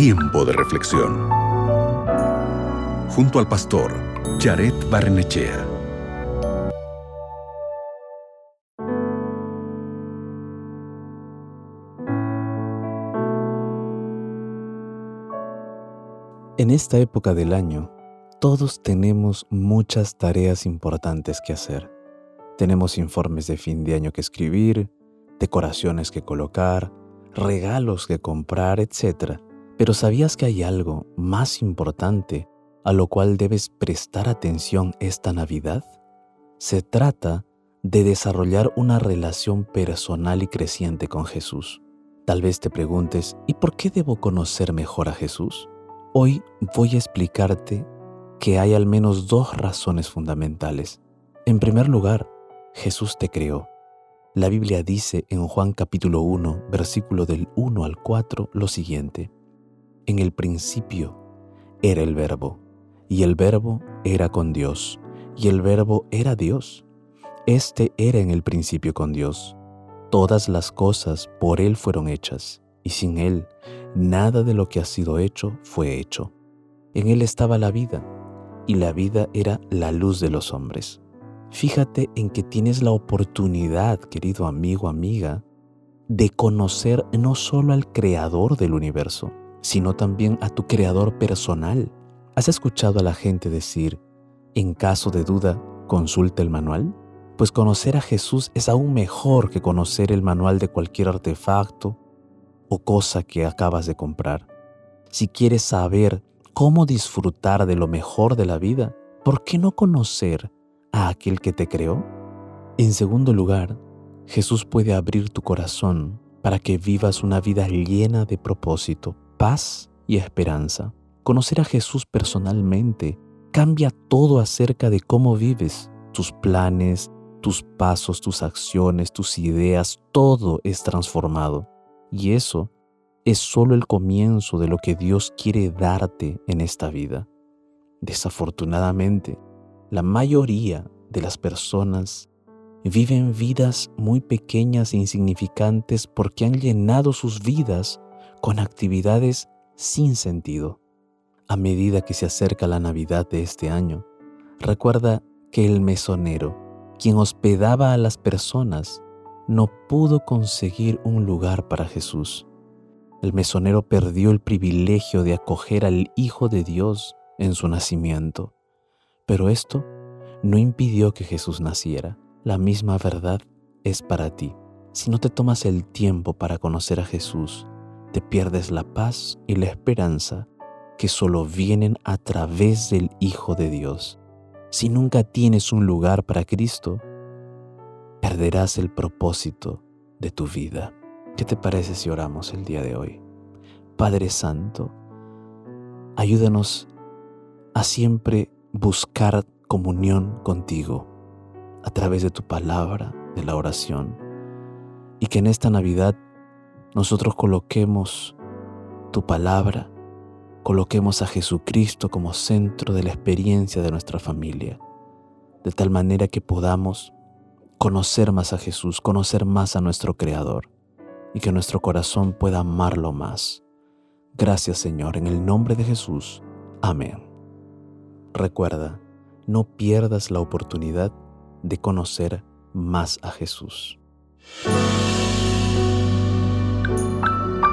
Tiempo de reflexión. Junto al pastor Jared Barnechea. En esta época del año, todos tenemos muchas tareas importantes que hacer. Tenemos informes de fin de año que escribir, decoraciones que colocar, regalos que comprar, etc. Pero ¿sabías que hay algo más importante a lo cual debes prestar atención esta Navidad? Se trata de desarrollar una relación personal y creciente con Jesús. Tal vez te preguntes, ¿y por qué debo conocer mejor a Jesús? Hoy voy a explicarte que hay al menos dos razones fundamentales. En primer lugar, Jesús te creó la Biblia dice en Juan capítulo 1, versículo del 1 al 4 lo siguiente. En el principio era el verbo, y el verbo era con Dios, y el verbo era Dios. Este era en el principio con Dios. Todas las cosas por Él fueron hechas, y sin Él nada de lo que ha sido hecho fue hecho. En Él estaba la vida, y la vida era la luz de los hombres. Fíjate en que tienes la oportunidad, querido amigo, amiga, de conocer no solo al creador del universo, sino también a tu creador personal. ¿Has escuchado a la gente decir, en caso de duda, consulta el manual? Pues conocer a Jesús es aún mejor que conocer el manual de cualquier artefacto o cosa que acabas de comprar. Si quieres saber cómo disfrutar de lo mejor de la vida, ¿por qué no conocer a aquel que te creó? En segundo lugar, Jesús puede abrir tu corazón para que vivas una vida llena de propósito, paz y esperanza. Conocer a Jesús personalmente cambia todo acerca de cómo vives, tus planes, tus pasos, tus acciones, tus ideas, todo es transformado. Y eso es solo el comienzo de lo que Dios quiere darte en esta vida. Desafortunadamente, la mayoría de las personas viven vidas muy pequeñas e insignificantes porque han llenado sus vidas con actividades sin sentido. A medida que se acerca la Navidad de este año, recuerda que el mesonero, quien hospedaba a las personas, no pudo conseguir un lugar para Jesús. El mesonero perdió el privilegio de acoger al Hijo de Dios en su nacimiento. Pero esto no impidió que Jesús naciera. La misma verdad es para ti. Si no te tomas el tiempo para conocer a Jesús, te pierdes la paz y la esperanza que solo vienen a través del Hijo de Dios. Si nunca tienes un lugar para Cristo, perderás el propósito de tu vida. ¿Qué te parece si oramos el día de hoy? Padre Santo, ayúdanos a siempre buscar comunión contigo a través de tu palabra, de la oración. Y que en esta Navidad nosotros coloquemos tu palabra, coloquemos a Jesucristo como centro de la experiencia de nuestra familia, de tal manera que podamos conocer más a Jesús, conocer más a nuestro Creador y que nuestro corazón pueda amarlo más. Gracias Señor, en el nombre de Jesús. Amén. Recuerda, no pierdas la oportunidad de conocer más a Jesús.